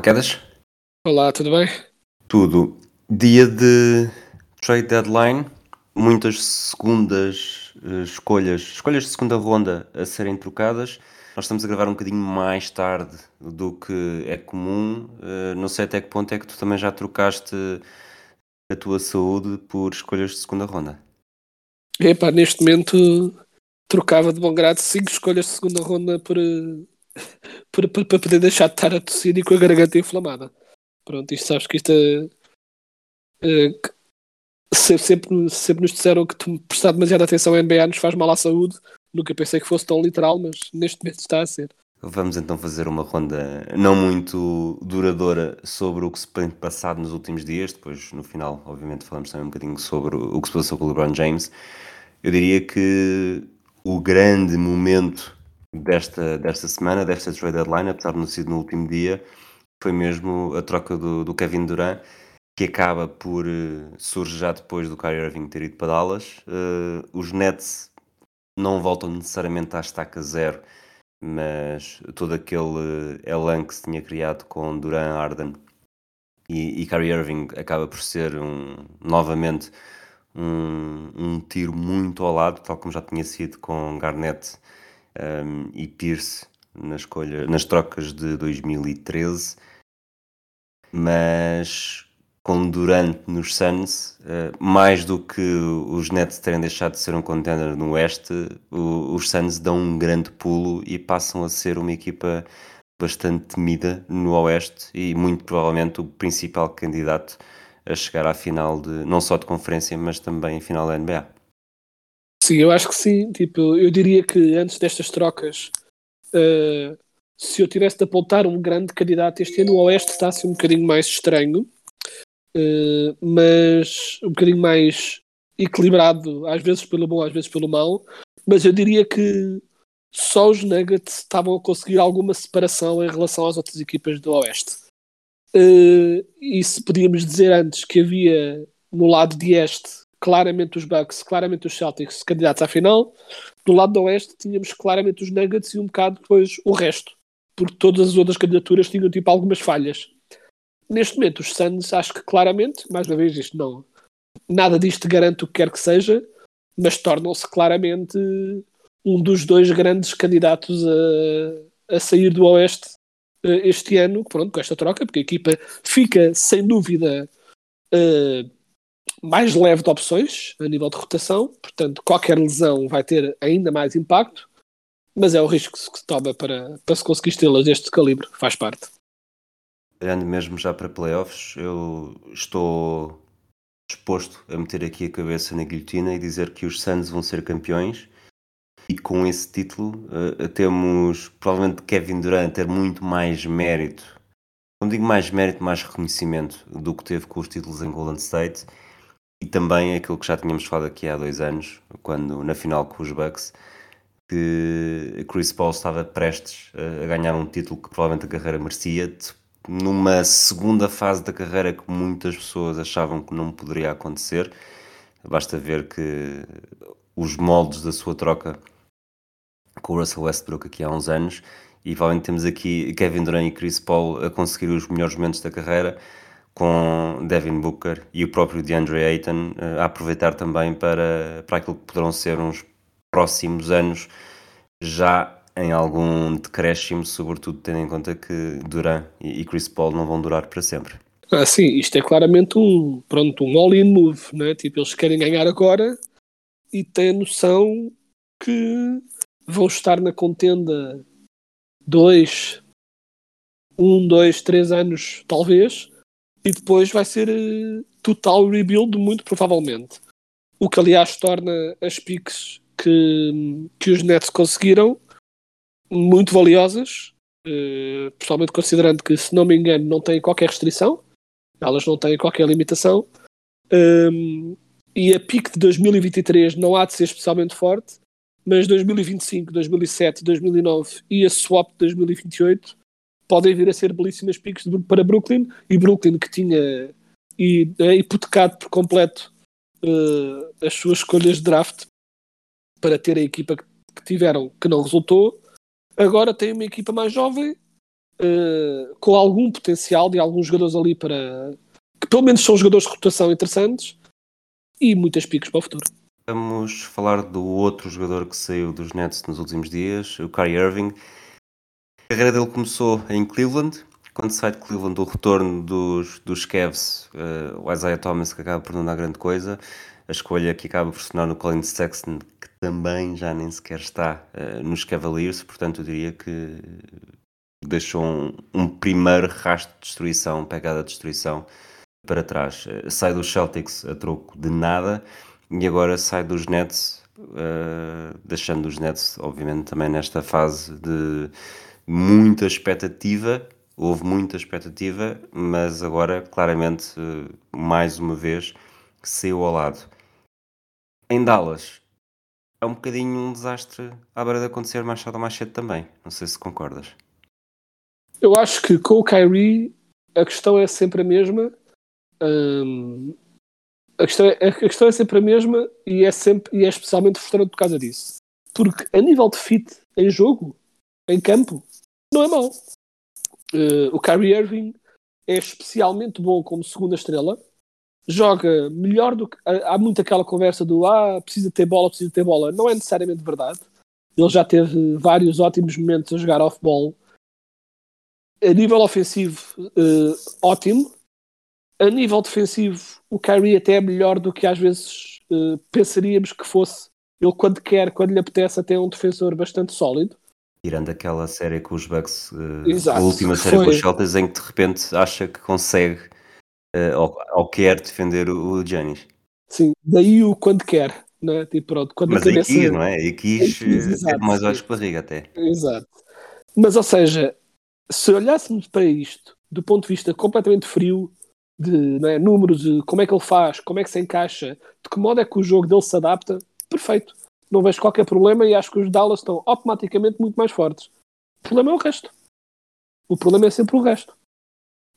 Olá, Quedas. Olá, tudo bem? Tudo. Dia de trade deadline. Muitas segundas eh, escolhas, escolhas de segunda ronda a serem trocadas. Nós estamos a gravar um bocadinho mais tarde do que é comum. Eh, não sei até que ponto é que tu também já trocaste a tua saúde por escolhas de segunda ronda. Epá, neste momento trocava de bom grado 5 escolhas de segunda ronda por, por, por- para poder deixar de estar a tossir e com a garganta inflamada. Pronto, isto sabes que isto é. é, que se- sempre, sempre nos disseram que prestar demasiada atenção à NBA nos faz mal à saúde. Nunca pensei que fosse tão literal, mas neste momento está a ser. Vamos então fazer uma ronda não muito duradoura sobre o que se tem passado nos últimos dias. Depois, no final, obviamente, falamos também um bocadinho sobre o que se passou com o LeBron James. Eu diria que o grande momento desta, desta semana, desta trade deadline, apesar de não sido no último dia, foi mesmo a troca do, do Kevin Durant, que acaba por eh, surge já depois do Kyrie Irving ter ido para Dallas. Eh, os Nets não voltam necessariamente à estaca zero, mas todo aquele eh, elan que se tinha criado com Duran, Arden e, e Kyrie Irving acaba por ser um, novamente um, um tiro muito ao lado, tal como já tinha sido com Garnett um, e Pierce na escolha, nas trocas de 2013, mas com Durant nos Suns, eh, mais do que os Nets terem deixado de ser um contender no Oeste, o- os Suns dão um grande pulo e passam a ser uma equipa bastante temida no Oeste e muito provavelmente o principal candidato a chegar à final de não só de conferência, mas também final da NBA. Sim, eu acho que sim. Tipo, eu diria que antes destas trocas, eh, se eu tivesse de apontar um grande candidato este ano, o Oeste está assim um bocadinho mais estranho, eh, mas um bocadinho mais equilibrado, às vezes pelo bom, às vezes pelo mau. Mas eu diria que só os Nuggets estavam a conseguir alguma separação em relação às outras equipas do Oeste. Eh, e se podíamos dizer antes que havia no lado de este claramente os Bucks, claramente os Celtics candidatos à final. Do lado do Oeste tínhamos claramente os Nuggets e um bocado depois o resto, porque todas as outras candidaturas tinham tipo algumas falhas. Neste momento, os Suns, acho que claramente, mais uma vez, isto não, nada disto garante o que quer que seja, mas tornam-se claramente um dos dois grandes candidatos a, a sair do Oeste eh, este ano, pronto, com esta troca, porque a equipa fica sem dúvida eh, mais leve de opções a nível de rotação, portanto, qualquer lesão vai ter ainda mais impacto, mas é o risco que se toma para, para se conseguir estrelas deste calibre, faz parte. Olhando mesmo já para playoffs, eu estou disposto a meter aqui a cabeça na guilhotina e dizer que os Suns vão ser campeões. E com esse título eh, temos provavelmente Kevin Durant ter muito mais mérito. Não digo mais mérito, mais reconhecimento do que teve com os títulos em Golden State. E também aquilo que já tínhamos falado aqui há dois anos, quando na final com os Bucks, que Chris Paul estava prestes a ganhar um título que provavelmente a carreira merecia, numa segunda fase da carreira que muitas pessoas achavam que não poderia acontecer. Basta ver que os moldes da sua troca com o Russell Westbrook aqui há uns anos e provavelmente temos aqui Kevin Durant e Chris Paul a conseguir os melhores momentos da carreira com Devin Booker e o próprio DeAndre Ayton eh, a aproveitar também para, para aquilo que poderão ser uns próximos anos já em algum decréscimo, sobretudo tendo em conta que Durant e e Chris Paul não vão durar para sempre. Ah, sim, isto é claramente um, pronto, um all-in move, né? Tipo, eles querem ganhar agora e têm a noção que vão estar na contenda dois, um, dois, três anos, talvez, e depois vai ser eh, total rebuild, muito provavelmente. o que aliás torna as piques que, que os Nets conseguiram muito valiosas, uh, principalmente considerando que, se não me engano, não têm qualquer restrição, elas não têm qualquer limitação, um, e a pique de 2023 não há de ser especialmente forte, mas 2025, 2007, 2009 e a swap de 2028 podem vir a ser belíssimas piques para Brooklyn, e Brooklyn que tinha e, é, hipotecado por completo uh, as suas escolhas de draft para ter a equipa que, que tiveram, que não resultou, agora tem uma equipa mais jovem, uh, com algum potencial de alguns jogadores ali para que pelo menos são jogadores de rotação interessantes e muitas piques para o futuro. Vamos falar do outro jogador que saiu dos Nets nos últimos dias, o Kyrie Irving. A carreira dele começou em Cleveland. Quando sai de Cleveland, o retorno dos, dos Cavs, uh, o Isaiah Thomas, que acaba por não dar grande coisa. A escolha que acaba por se tornar no Colin Sexton, que também já nem sequer está uh, nos Cavaliers. Portanto, eu diria que deixou um, um primeiro rastro de destruição, pegada de destruição para trás. Uh, sai dos Celtics a troco de nada e agora sai dos Nets, deixando os Nets, obviamente, também nesta fase de muita expectativa. Houve muita expectativa, mas agora, claramente, mais uma vez, saiu ao lado. Em Dallas, é um bocadinho um desastre à beira de acontecer mais tarde ou mais cedo também. Não sei se concordas. Eu acho que com o Kyrie a questão é sempre a mesma. Um, a questão, é, a questão é sempre a mesma e é, sempre, e é especialmente frustrante por causa disso. Porque a nível de fit em jogo, em campo, não é mau. Uh, o Kyrie Irving é especialmente bom como segunda estrela. Joga melhor do que. Há muito aquela conversa do ah, precisa ter bola, precisa ter bola. Não é necessariamente verdade. Ele já teve vários ótimos momentos a jogar off-ball. A nível ofensivo, uh, ótimo a nível defensivo, o Kyrie até é melhor do que às vezes uh, pensaríamos que fosse. Ele, quando quer, quando lhe apetece, até é um defensor bastante sólido. Tirando aquela série com os Bucks, uh, a última série foi... com os Celtics, em que de repente acha que consegue uh, ou, ou, quer defender o, o Giannis. Sim, daí o quando quer, né? tipo, pronto, quando Mas aí quis, não é? Aí quis, quis ter mais olhos que barriga até. Exato. Mas, ou seja, se olhássemos para isto do ponto de vista completamente frio, de é, números, de como é que ele faz, como é que se encaixa, de que modo é que o jogo dele se adapta, perfeito. Não vejo qualquer problema e acho que os Dallas estão automaticamente muito mais fortes. O problema é o resto. O problema é sempre o resto.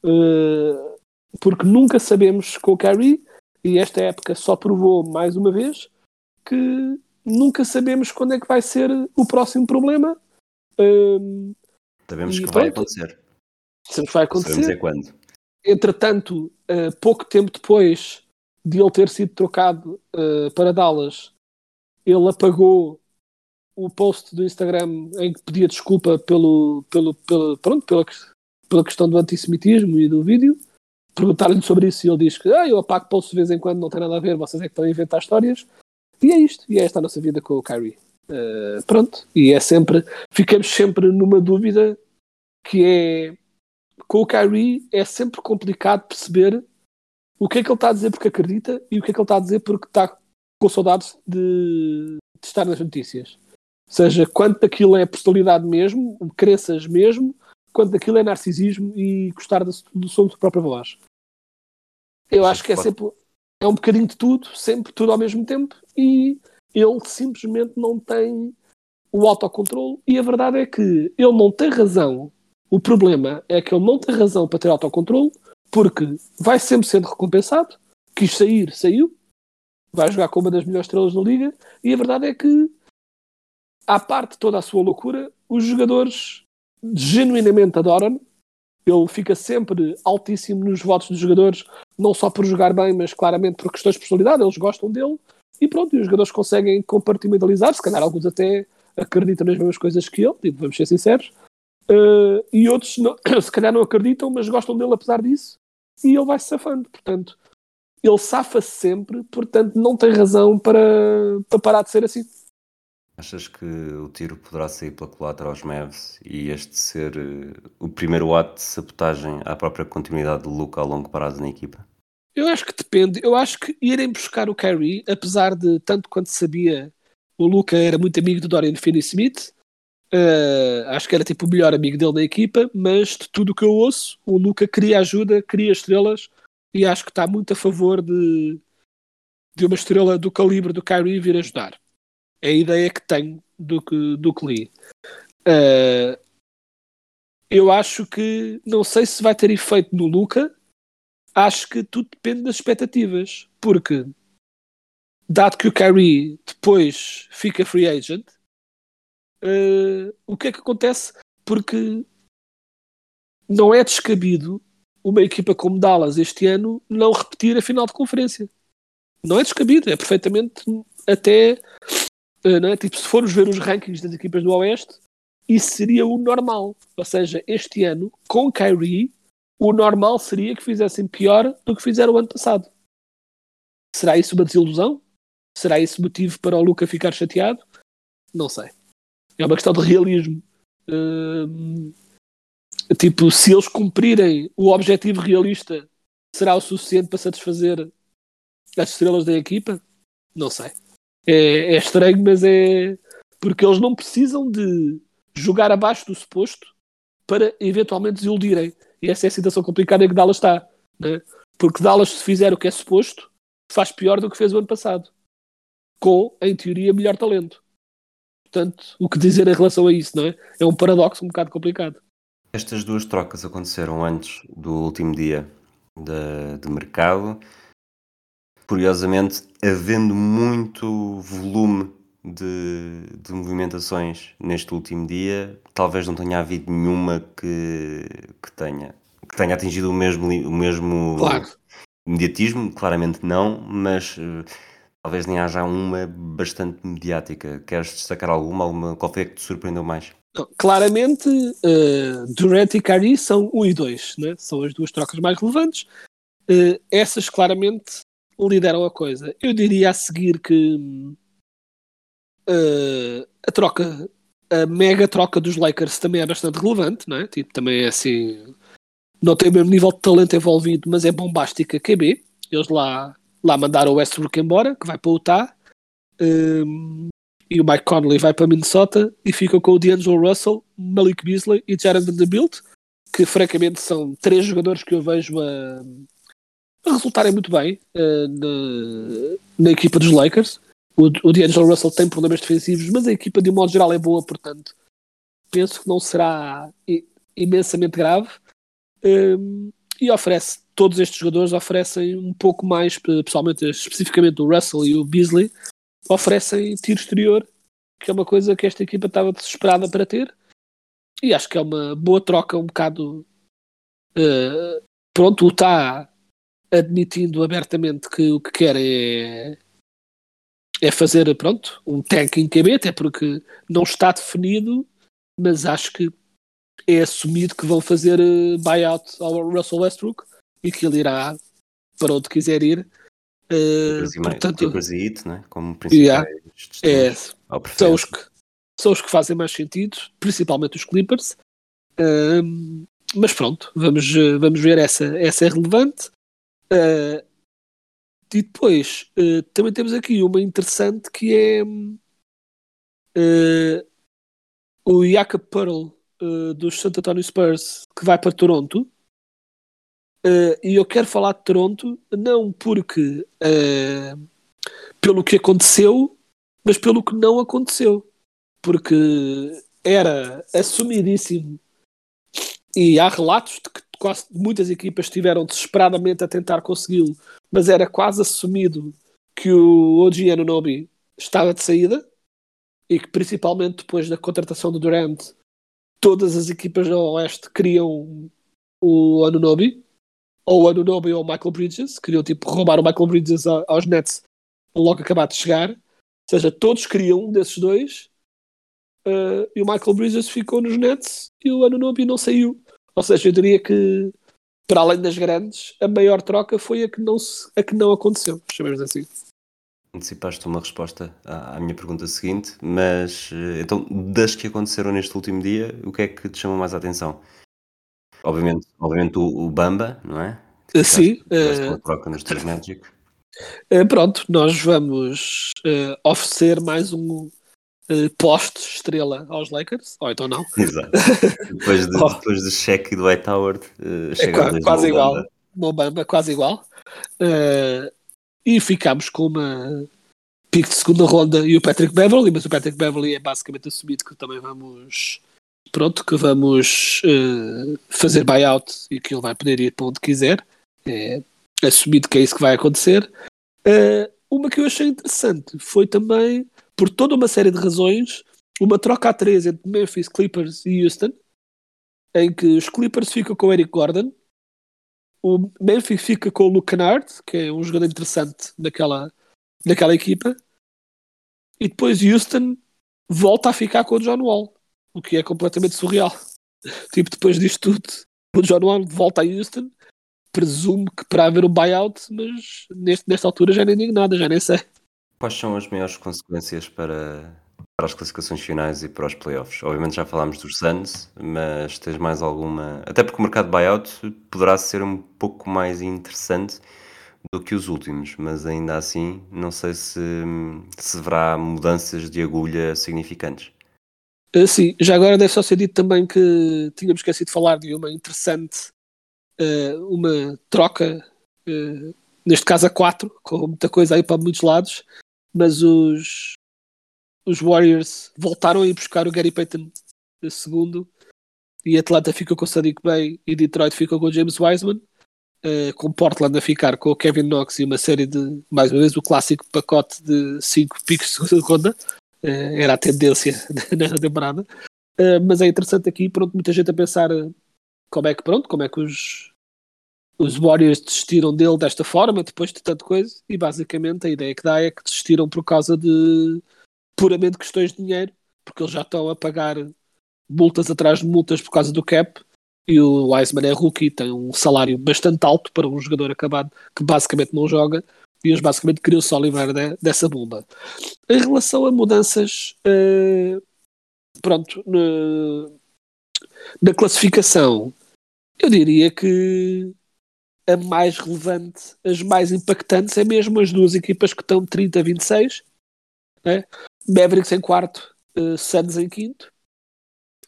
Uh, porque nunca sabemos com o Kyrie, e esta época só provou mais uma vez, que nunca sabemos quando é que vai ser o próximo problema. Uh, sabemos que vai acontecer. Sabemos que vai acontecer. Sabemos é quando. Entretanto, uh, pouco tempo depois de ele ter sido trocado para Dallas, ele apagou o post do Instagram em que pedia desculpa pelo, pelo, pelo, pronto, pela, pela questão do antissemitismo e do vídeo. Perguntaram-lhe sobre isso e ele diz que ah, eu apago posts de vez em quando, não tem nada a ver, vocês é que estão a inventar histórias. E é isto, e é esta a nossa vida com o Kyrie. Uh, pronto, e é sempre, ficamos sempre numa dúvida que é com o Kyrie é sempre complicado perceber o que é que ele está a dizer porque acredita e o que é que ele está a dizer porque está com saudades de, de estar nas notícias. Ou seja, quanto daquilo é personalidade mesmo, crenças mesmo, quanto daquilo é narcisismo e gostar do, do som da própria voz. Eu acho que é sempre é um bocadinho de tudo, sempre tudo ao mesmo tempo, e ele simplesmente não tem o autocontrole. E a verdade é que ele não tem razão o problema é que ele não tem razão para ter autocontrole, porque vai sempre sendo recompensado, quis sair, saiu, vai jogar com uma das melhores estrelas da liga, e a verdade é que, à parte toda a sua loucura, os jogadores genuinamente adoram. Ele fica sempre altíssimo nos votos dos jogadores, não só por jogar bem, mas claramente por questões de personalidade, eles gostam dele, e pronto, e os jogadores conseguem compartimentalizar, se calhar alguns até acreditam nas mesmas coisas que ele, tipo, vamos ser sinceros, Uh, e outros não, se calhar não acreditam, mas gostam dele apesar disso, e ele vai se safando. Portanto, ele safa-se sempre, portanto, não tem razão para, para parar de ser assim. Achas que o tiro poderá sair pela culatra aos Mavs e este ser uh, o primeiro ato de sabotagem à própria continuidade do Luca ao longo prazo na equipa? Eu acho que depende. Eu acho que irem buscar o Kyrie, apesar de tanto quanto sabia, o Luca era muito amigo do Dorian Finney-Smith. Uh, acho que era tipo o melhor amigo dele na equipa, mas de tudo o que eu ouço, o Luca queria ajuda, queria estrelas e acho que está muito a favor de, de uma estrela do calibre do Kyrie vir ajudar. É a ideia que tenho do que, do que li. Uh, eu acho que não sei se vai ter efeito no Luca, acho que tudo depende das expectativas, porque dado que o Kyrie depois fica free agent, uh, o que é que acontece? Porque não é descabido uma equipa como Dallas este ano não repetir a final de conferência. Não é descabido, é perfeitamente até. Uh, não é? tipo, se formos ver os rankings das equipas do Oeste, isso seria o normal. Ou seja, este ano, com Kyrie, o normal seria que fizessem pior do que fizeram o ano passado. Será isso uma desilusão? Será isso motivo para o Luca ficar chateado? Não sei. É uma questão de realismo. Hum, tipo, se eles cumprirem o objetivo realista, será o suficiente para satisfazer as estrelas da equipa? Não sei. É, é estranho, mas é porque eles não precisam de jogar abaixo do suposto para eventualmente desiludirem. E essa é a situação complicada em que Dallas está. Né? Porque Dallas, se fizer o que é suposto, faz pior do que fez o ano passado. Com, em teoria, melhor talento. Portanto, o que dizer em relação a isso, não é? É um paradoxo um bocado complicado. Estas duas trocas aconteceram antes do último dia de, de mercado. Curiosamente, havendo muito volume de, de, movimentações neste último dia, talvez não tenha havido nenhuma que, que, tenha, que tenha atingido o mesmo, o mesmo claro. mediatismo, claramente não, mas uh, talvez nem haja uma bastante mediática. Queres destacar alguma? alguma qual foi a que te surpreendeu mais? Claramente, uh, Durant e Kyrie são 1 e 2, né? são as duas trocas mais relevantes. Uh, essas claramente lideram a coisa. Eu diria a seguir que uh, a troca, a mega troca dos Lakers também é bastante relevante, não é? Tipo, também é assim, não tem o mesmo nível de talento envolvido, mas é bombástica QB. Eles lá, lá mandaram o Westbrook embora, que vai para o Utah, um, e o Mike Conley vai para Minnesota e fica com o D'Angelo Russell, Malik Beasley e Jared Vanderbilt, que francamente são três jogadores que eu vejo a, a resultarem muito bem uh, na, na equipa dos Lakers. O, o D'Angelo Russell tem problemas defensivos, mas a equipa de um modo geral é boa, portanto penso que não será imensamente grave. Um, e oferece, todos estes jogadores oferecem um pouco mais, pessoalmente, especificamente o Russell e o Beasley, oferecem tiro exterior, que é uma coisa que esta equipa estava desesperada para ter. E acho que é uma boa troca, um bocado. Uh, pronto, o está admitindo abertamente que o que quer é é fazer, pronto, um tank em QB, até porque não está definido, mas acho que é assumido que vão fazer uh, buyout ao Russell Westbrook e que ele irá para onde quiser ir. Uh, portanto, Clippers e Heat, né? como principais yeah, é, são, os que, são os que fazem mais sentido, principalmente os Clippers. Uh, mas pronto, vamos, vamos ver, essa, essa é relevante. Uh, e depois uh, também temos aqui uma interessante que é uh, o Jakob Pearl uh, dos Santo Antonio Spurs que vai para Toronto. E eu quero falar de Toronto não porque pelo que aconteceu, mas pelo que não aconteceu. Porque era assumidíssimo e há relatos de que quase muitas equipas estiveram desesperadamente a tentar consegui-lo mas era quase assumido que o Oji Anunobi estava de saída e que principalmente depois da contratação do Durant todas as equipas do Oeste queriam o Anunobi ou o Anunobi ou Michael Bridges queriam tipo roubar o Michael Bridges aos Nets logo acabado de chegar ou seja, todos queriam um desses dois uh, e o Michael Bridges ficou nos Nets e o Anunobi não saiu ou seja, eu diria que para além das grandes, a maior troca foi a que não, se, a que não aconteceu, chamemos assim. Antecipaste uma resposta à, à, minha pergunta seguinte, mas eh, então, das que aconteceram neste último dia, o que é que te chama mais a atenção? Obviamente, obviamente o, o Bamba, não é? Uh, sim. Uh, uma troca nos teus Magic. Uh, pronto, nós vamos uh, oferecer mais um uh, poste estrela aos Lakers, ou então não. Exato. Depois, de, oh. depois do cheque do White Howard, uh, é quase, quase igual. Mobamba, quase igual. e ficamos com uma pique de segunda ronda e o Patrick Beverly, mas o Patrick Beverly é basicamente assumido que também vamos pronto, que vamos uh, fazer buyout e que ele vai poder ir para onde quiser. É assumido que é isso que vai acontecer. Uh, uma que eu achei interessante foi também, por toda uma série de razões, uma troca a três entre Memphis, Clippers e Houston, em que os Clippers ficam com Eric Gordon, o Memphis fica com o Luke Kennard, que é um jogador interessante naquela, naquela equipa, e depois Houston volta a ficar com o John Wall, o que é completamente surreal. Tipo, depois disto tudo, o John Wall volta a Houston, presumo que para haver um buyout, mas neste, nesta altura já nem digo nada, já nem sei. Quais são as maiores consequências para, para as classificações finais e para os playoffs? Obviamente já falámos dos Suns, mas tens mais alguma. Até porque o mercado de buyout poderá ser um pouco mais interessante do que os últimos, mas ainda assim não sei se, se verá mudanças de agulha significantes. Uh, sim, já agora deve só ser dito também que tínhamos esquecido de falar de uma interessante, uh, uma troca, uh, neste caso a quatro, com muita coisa aí para muitos lados, mas os, os Warriors voltaram a ir buscar o Gary Payton segundo e Atlanta ficou com o Sadiq Bey e Detroit ficou com o James Wiseman uh, com Portland a ficar com o Kevin Knox e uma série de, mais uma vez, o clássico pacote de 5 picos de segunda. Uh, era a tendência na temporada. Uh, mas é interessante aqui, pronto, muita gente a pensar como é que, pronto, como é que os, os Warriors desistiram dele desta forma, depois de tanta coisa, e basicamente a ideia que dá é que desistiram por causa de puramente questões de dinheiro, porque eles já estão a pagar multas atrás de multas por causa do cap, e o Wiseman é rookie, tem um salário bastante alto para um jogador acabado que basicamente não joga e eles basicamente queriam só livrar de, dessa bomba. Em relação a mudanças, uh, pronto, na, classificação, eu diria que a mais relevante, as mais impactantes, é mesmo as duas equipas que estão 30 a 26, né? Mavericks em quarto, uh, Suns em quinto,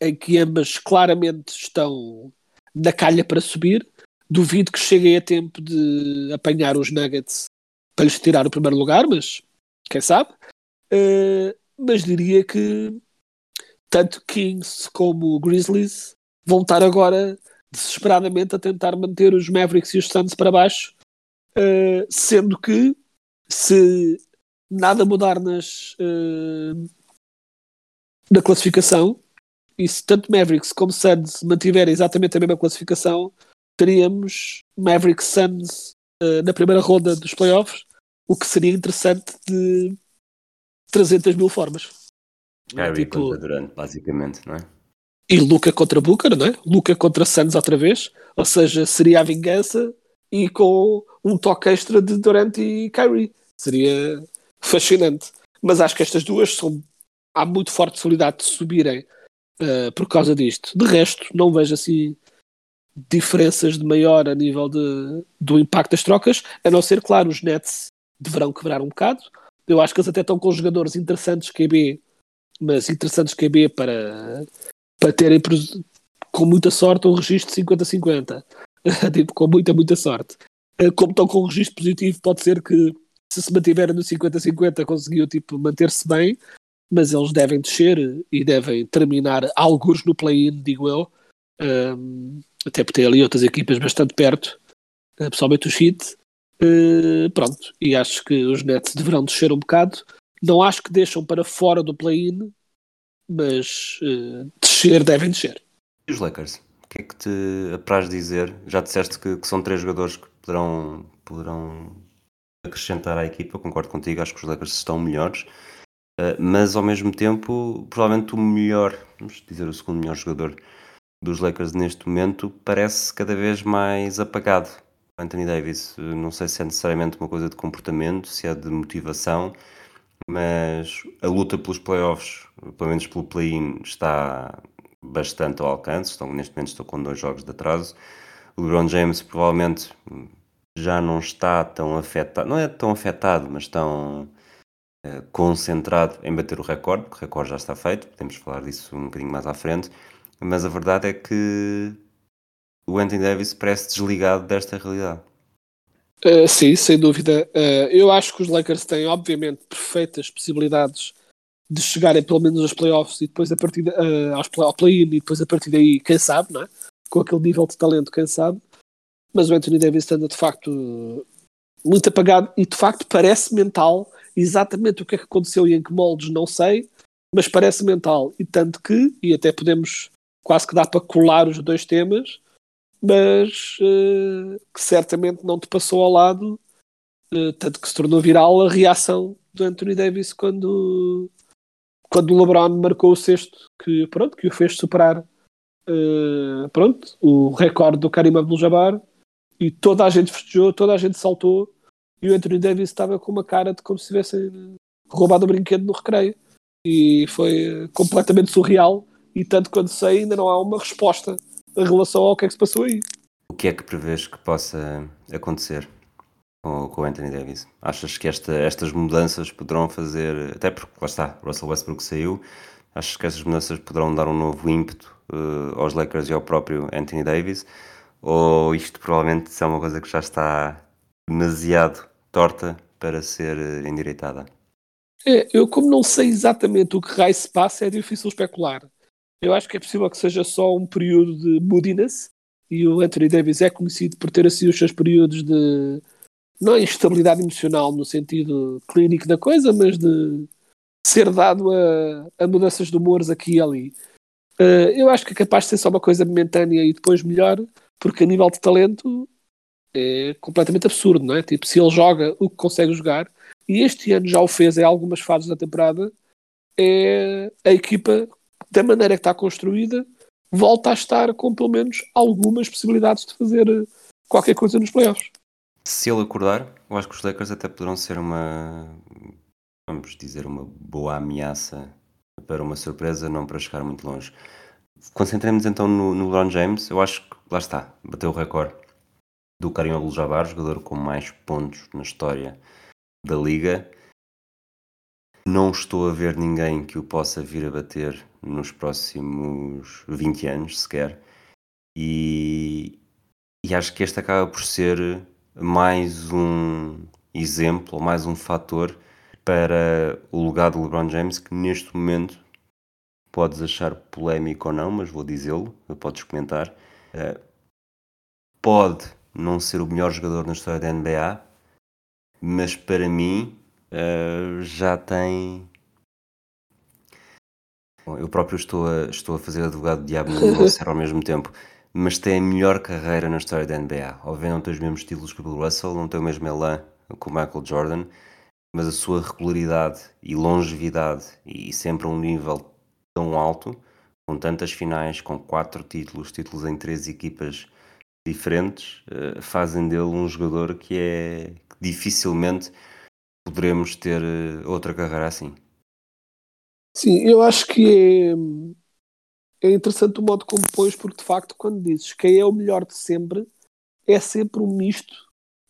em que ambas claramente estão na calha para subir. Duvido que cheguem a tempo de apanhar os Nuggets para lhes tirar o primeiro lugar, mas quem sabe. Uh, mas diria que tanto Kings como Grizzlies vão estar agora desesperadamente a tentar manter os Mavericks e os Suns para baixo, uh, sendo que se nada mudar nas, uh, na classificação, e se tanto Mavericks como Suns mantiverem exatamente a mesma classificação, teríamos Mavericks Suns uh, na primeira ronda dos playoffs, o que seria interessante de 300 mil formas. Harry tipo, contra Durant, basicamente, não é? E Luca contra Booker, não é? Luca contra Suns outra vez, ou seja, seria a vingança e com um toque extra de Durant e Kyrie. Seria fascinante. Mas acho que estas duas são. Há muito forte possibilidade de subirem uh, por causa disto. De resto, não vejo assim diferenças de maior a nível de, do impacto das trocas, a não ser, claro, os Nets deverão quebrar um bocado. Eu acho que eles até estão com jogadores interessantes QB, mas interessantes QB para, para terem com muita sorte um registro de 50-50. tipo, com muita, muita sorte. Eh, como estão com um registro positivo, pode ser que se se mantiverem no 50-50 conseguiu tipo, manter-se bem, mas eles devem descer e devem terminar alguns no play-in, digo eu, um, até porque tem ali outras equipas bastante perto, uh, pessoalmente o Heat. Uh, pronto, e acho que os Nets deverão descer um bocado. Não acho que deixam para fora do play-in, mas uh, descer devem descer. E os Lakers? O que é que te apraz dizer? Já disseste que, que são três jogadores que poderão, poderão acrescentar à equipa, concordo contigo, acho que os Lakers estão melhores. Uh, mas ao mesmo tempo, provavelmente o melhor, vamos dizer o segundo melhor jogador dos Lakers neste momento, parece cada vez mais apagado. Anthony Davis, não sei se é necessariamente uma coisa de comportamento, se é de motivação, mas a luta pelos playoffs, pelo menos pelo play-in, está bastante ao alcance. Estão, neste momento estou com dois jogos de atraso. O LeBron James provavelmente já não está tão afetado, não é tão afetado, mas tão uh, concentrado em bater o recorde, o recorde já está feito, podemos falar disso um bocadinho mais à frente, mas a verdade é que o Anthony Davis parece desligado desta realidade. Uh, sim, sem dúvida. Uh, eu acho que os Lakers têm, obviamente, perfeitas possibilidades de chegarem pelo menos aos playoffs e depois a partir de, uh, aos play, ao play-in e depois a partir daí, quem sabe, não é? com aquele nível de talento, quem sabe. Mas o Anthony Davis anda de facto muito apagado e de facto parece mental. Exatamente o que é que aconteceu e em que moldes, não sei, mas parece mental. E tanto que, e até podemos quase que dá para colar os dois temas, mas uh, que certamente não te passou ao lado, uh, tanto que se tornou viral a reação do Anthony Davis quando, quando o LeBron marcou o sexto, que, pronto, que o fez superar uh, pronto, o recorde do Karim Abdul-Jabbar e toda a gente festejou, toda a gente saltou e o Anthony Davis estava com uma cara de como se tivesse roubado o brinquedo no recreio. E foi completamente surreal e tanto quando sei ainda não há uma resposta em relação ao que é que se passou aí. O que é que prevês que possa acontecer com, com o Anthony Davis? Achas que esta, estas mudanças poderão fazer, até porque lá está, Russell Westbrook saiu, achas que estas mudanças poderão dar um novo ímpeto uh, aos Lakers e ao próprio Anthony Davis? Ou isto provavelmente é uma coisa que já está demasiado torta para ser uh, endireitada? É, eu como não sei exatamente o que raio se passa, é difícil especular. Eu acho que é possível que seja só um período de moodiness e o Anthony Davis é conhecido por ter assim os seus períodos de não instabilidade emocional no sentido clínico da coisa, mas de ser dado a, a mudanças de humores aqui e ali. Uh, eu acho que é capaz de ser só uma coisa momentânea e depois melhor, porque a nível de talento é completamente absurdo, não é? Tipo, se ele joga o que consegue jogar, e este ano já o fez em algumas fases da temporada, é a equipa da maneira que está construída, volta a estar com pelo menos algumas possibilidades de fazer eh, qualquer coisa nos playoffs. Se ele acordar, eu acho que os Lakers até poderão ser uma, vamos dizer, uma boa ameaça para uma surpresa, não para chegar muito longe. Concentremos então no, no LeBron James. Eu acho que lá está, bateu o recorde do Karim Abdul-Jabbar, jogador com mais pontos na história da liga. Não estou a ver ninguém que o possa vir a bater nos próximos 20 anos sequer. E, e acho que este acaba por ser mais um exemplo, mais um fator para o legado do LeBron James, que neste momento podes achar polémico ou não, mas vou dizê-lo, podes comentar. Uh, pode não ser o melhor jogador na história da NBA, mas para mim uh, já tem. Bom, eu próprio estou a, estou a fazer advogado de diabo no ao mesmo tempo, mas tem a melhor carreira na história da NBA. Obviamente não tem os mesmos títulos que o Bill Russell, não tem o mesmo elan que o Michael Jordan, mas a sua regularidade e longevidade e sempre a um nível tão alto, com tantas finais, com quatro títulos, títulos em três equipas diferentes, uh, fazem dele um jogador que é que dificilmente poderemos ter uh, outra carreira assim. Sim, eu acho que é, é interessante o modo como pões, porque de facto, quando dizes quem é o melhor de sempre, é sempre um misto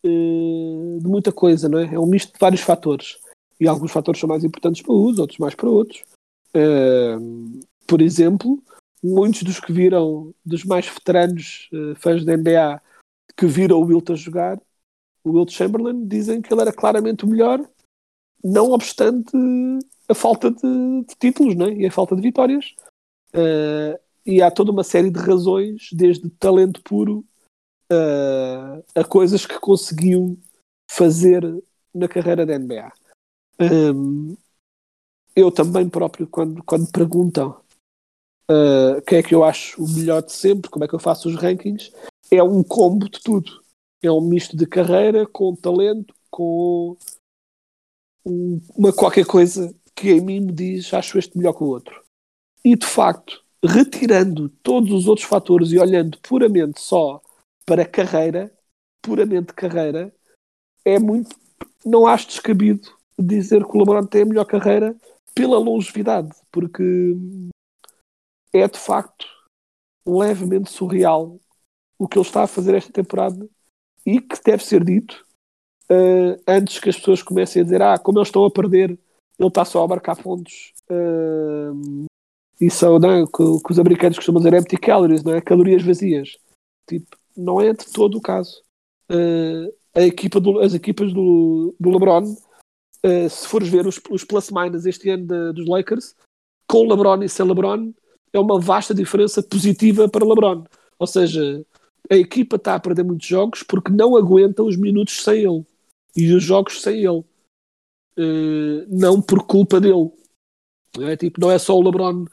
uh, de muita coisa, não é? É um misto de vários fatores. E alguns fatores são mais importantes para uns, outros mais para outros. Uh, por exemplo, muitos dos que viram, dos mais veteranos uh, fãs da NBA, que viram o Wilt a jogar, o Wilt Chamberlain, dizem que ele era claramente o melhor, não obstante a falta de, de títulos né? e a falta de vitórias. Uh, e há toda uma série de razões, desde talento puro uh, a coisas que conseguiu fazer na carreira da NBA. Um, eu também próprio, quando, quando perguntam uh, quem é que eu acho o melhor de sempre, como é que eu faço os rankings, é um combo de tudo. É um misto de carreira com talento, com um, uma qualquer coisa que em mim me diz acho este melhor que o outro. E de facto, retirando todos os outros fatores e olhando puramente só para carreira, puramente carreira, é muito. Não acho descabido dizer que o LeBron tem a melhor carreira pela longevidade, porque é de facto levemente surreal o que ele está a fazer esta temporada e que deve ser dito uh, antes que as pessoas comecem a dizer ah, como eles estão a perder, ele está só a marcar pontos. Uh, e são, não é, que, que, os americanos costumam dizer empty calories, não é? Calorias vazias. Tipo, não é de todo o caso. Uh, a equipa do, as equipas do, do LeBron, se fores ver os, os plus-minus este ano de, dos Lakers, com LeBron e sem LeBron, é uma vasta diferença positiva para LeBron. Ou seja, a equipa está a perder muitos jogos porque não aguenta os minutos sem ele e os jogos sem ele. Uh, não por culpa dele. Não é, tipo, não é só o LeBron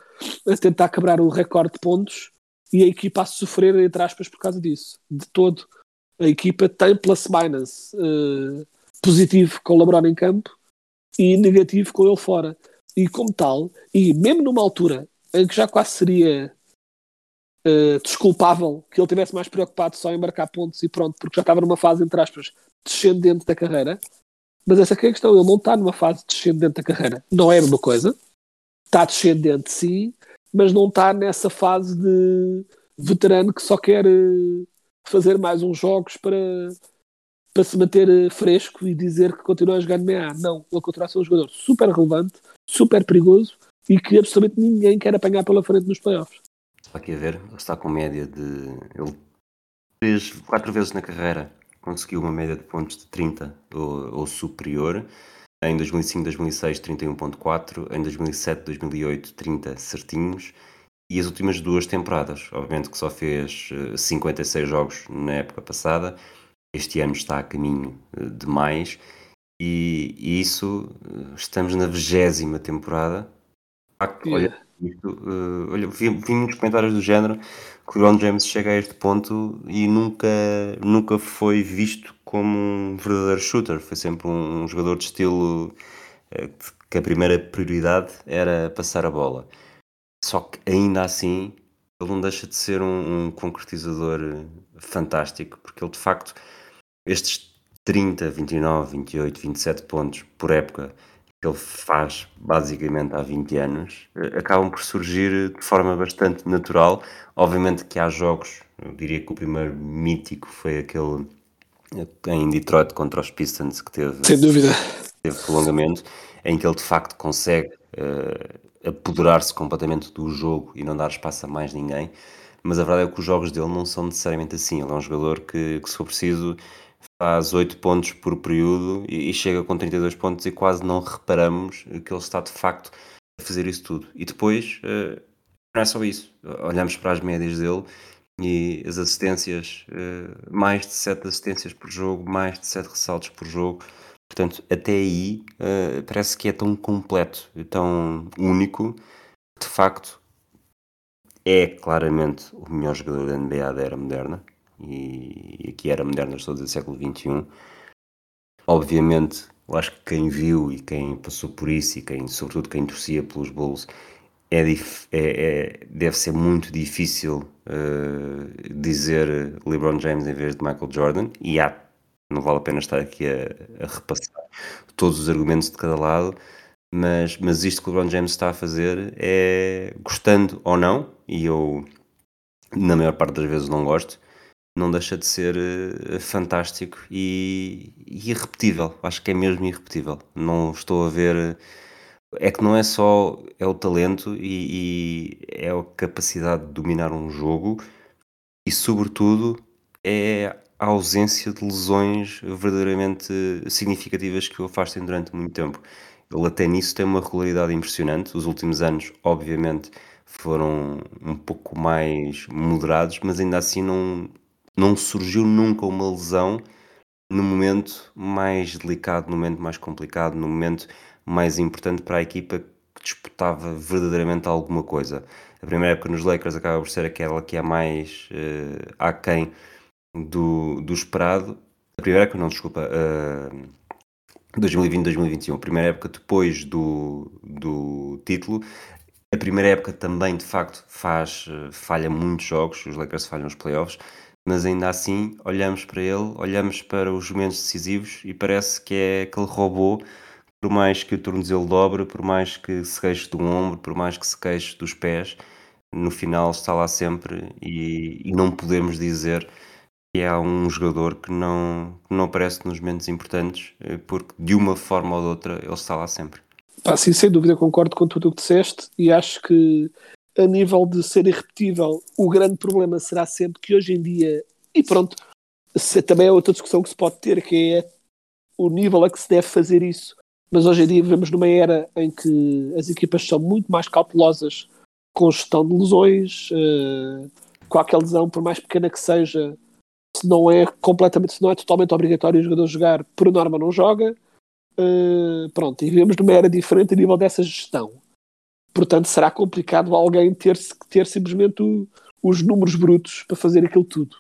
a tentar quebrar o recorde de pontos e a equipa a sofrer, entre aspas, por causa disso. De todo, a equipa tem plus-minus uh, positivo com o LeBron em campo e negativo com ele fora. E como tal, e mesmo numa altura em que já quase seria uh, desculpável que ele tivesse mais preocupado só em marcar pontos e pronto, porque já estava numa fase, entre aspas, descendente da carreira. Mas essa é a questão, ele não está numa fase descendente da carreira. Não é a mesma coisa. Está descendente, sim, mas não está nessa fase de veterano que só quer uh, fazer mais uns jogos para, para se manter uh, fresco e dizer que continua a jogar no NBA. Não, ele continua a ser um jogador super relevante, super perigoso e que absolutamente ninguém quer apanhar pela frente nos playoffs. Está aqui a ver, ele está com média de. Ele fez quatro vezes na carreira, conseguiu uma média de pontos de 30 ou, ou superior. Em 2005, 2006, 31.4. Em 2007, 2008, 30 certinhos. E as últimas duas temporadas, obviamente que só fez 56 eh, jogos na época passada. Este ano está a caminho eh, de mais. E, e isso, eh, estamos na vigésima temporada olha, isto, uh, olha, vi, vi muitos comentários do género que o Ron James chega a este ponto e nunca, nunca foi visto como um verdadeiro shooter. Foi sempre um, um jogador de estilo uh, que a primeira prioridade era passar a bola. Só que ainda assim ele não deixa de ser um, um concretizador fantástico, porque ele de facto, estes 30, 29, 28, 27 pontos por época que ele faz basicamente há 20 anos, eh, acabam por surgir de forma bastante natural. Obviamente que há jogos, eu diria que o primeiro mítico foi aquele eh, em Detroit contra os Pistons que teve, Sem dúvida. teve prolongamento, em que ele de facto consegue uh, apoderar-se completamente do jogo e não dar espaço a mais ninguém. Mas a verdade é que os jogos dele não são necessariamente assim. Ele é um jogador que, que se for preciso, faz 8 pontos por período e, e, chega com 32 pontos e quase não reparamos que ele está de facto a fazer isso tudo. E depois, uh, não é só isso. Olhamos para as médias dele e as assistências, uh, mais de 7 assistências por jogo, mais de 7 ressaltos por jogo. Portanto, até aí uh, parece que é tão completo tão único que de facto é claramente o melhor jogador da NBA da era moderna e aqui era moderna, estou a dizer século XXI. Obviamente, eu acho que quem viu e quem passou por isso e quem, sobretudo quem torcia pelos Bulls, é, é, é, deve ser muito difícil uh, dizer LeBron James em vez de Michael Jordan, e há, não vale a pena estar aqui a, a repassar todos os argumentos de cada lado, mas, mas isto que o LeBron James está a fazer é gostando ou não, e eu na maior parte das vezes não gosto, não deixa de ser uh, fantástico e, e, irrepetível. Acho que é mesmo irrepetível. Não estou a ver. É que não é só é o talento e, e é a capacidade de dominar um jogo e, sobretudo, é a ausência de lesões verdadeiramente significativas que o afastem durante muito tempo. Ele até nisso tem uma regularidade impressionante. Os últimos anos, obviamente, foram um pouco mais moderados, mas ainda assim não, não surgiu nunca uma lesão no momento mais delicado, no momento mais complicado, no momento mais importante para a equipa que disputava verdadeiramente alguma coisa. A primeira época nos Lakers acaba por ser aquela que é mais uh, aquém do, do esperado. A primeira época, não, desculpa, uh, 2020-2021. A primeira época depois do, do título. A primeira época também, de facto, faz, uh, falha muitos jogos, os Lakers falham os playoffs mas ainda assim olhamos para ele, olhamos para os momentos decisivos e parece que é aquele robô, por mais que o tornozelo dobre, por mais que se queixe do ombro, por mais que se queixe dos pés, no final está lá sempre e, e não podemos dizer que há um jogador que não, que não aparece nos momentos importantes, eh, porque de uma forma ou de outra ele está lá sempre. Pá, sim, sem dúvida concordo com tudo o que disseste e acho que a nível de ser irrepetível, o grande problema será sempre que hoje em dia, e pronto, se, também é outra discussão que se pode ter, que é o nível a que se deve fazer isso. Mas hoje em dia vivemos numa era em que as equipas são muito mais cautelosas com gestão de lesões, uh, qualquer lesão, por mais pequena que seja, se não é completamente, se não é totalmente obrigatório o jogador jogar, por norma não joga. Uh, pronto, e vivemos numa era diferente a nível dessa gestão. Portanto, será complicado alguém ter, ter simplesmente o, os números brutos para fazer aquilo tudo.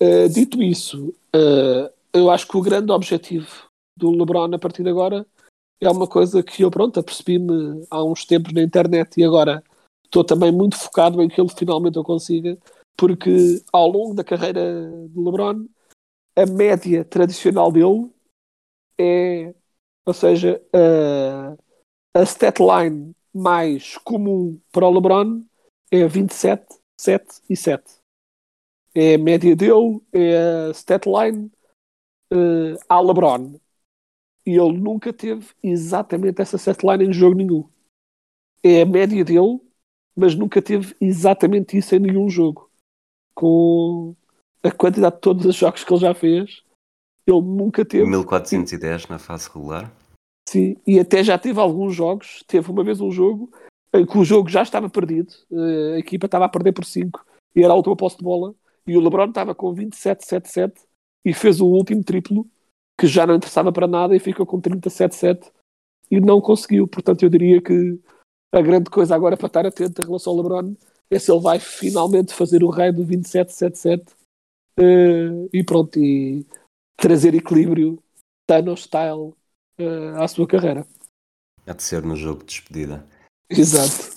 Uh, dito isso, uh, eu acho que o grande objetivo do LeBron a partir de agora é uma coisa que eu, pronto, apercebi-me há uns tempos na internet e agora estou também muito focado em que ele finalmente o consiga, porque ao longo da carreira de LeBron, a média tradicional dele é, ou seja, a, a stat line mais comum para o LeBron é 27, 7 e 7. É a média dele, é a stat line uh, a LeBron. E ele nunca teve exatamente essa setline em jogo nenhum. É a média dele, mas nunca teve exatamente isso em nenhum jogo. Com a quantidade de todos os jogos que ele já fez, ele nunca teve. 1410 na fase regular. Sim, e até já teve alguns jogos. Teve uma vez um jogo em que o jogo já estava perdido, eh, a equipa estava a perder por 5 e era a última posse de bola. E o LeBron estava com 27-7-7 e fez o último triplo que já não interessava para nada e ficou com 37-7 e não conseguiu. Portanto, eu diria que a grande coisa agora para estar atento em relação ao LeBron é se ele vai finalmente fazer o rei do 27-7-7 uh, e pronto, e trazer equilíbrio Thanos style uh, à sua carreira. Há de ser no jogo de despedida. Exato.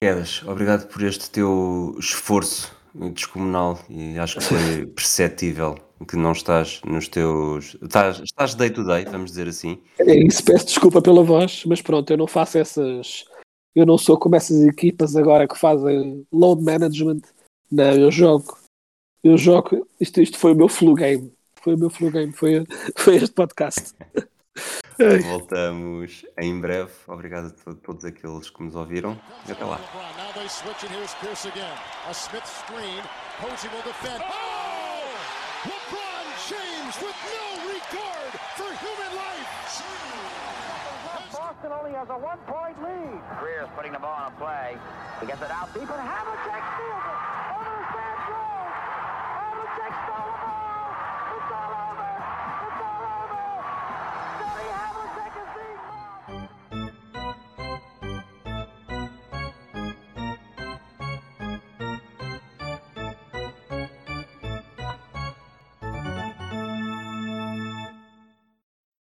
Quedas, obrigado por este teu esforço descomunal e acho que foi perceptível que não estás nos teus. Estás, estás day to day, vamos dizer assim. É isso, peço desculpa pela voz, mas pronto, eu não faço essas. Eu não sou como essas equipas agora que fazem load management. Não, eu jogo. Eu jogo. Isto, isto foi o meu flu game. Foi o meu flu game, foi, foi este podcast. Voltamos em breve. Obrigado a todos aqueles que nos ouviram. E até lá. LeBron James with no regard for human life. Boston only has a one-point lead. Greer's putting the ball on a play. He gets it out deep, and Havlicek steals it.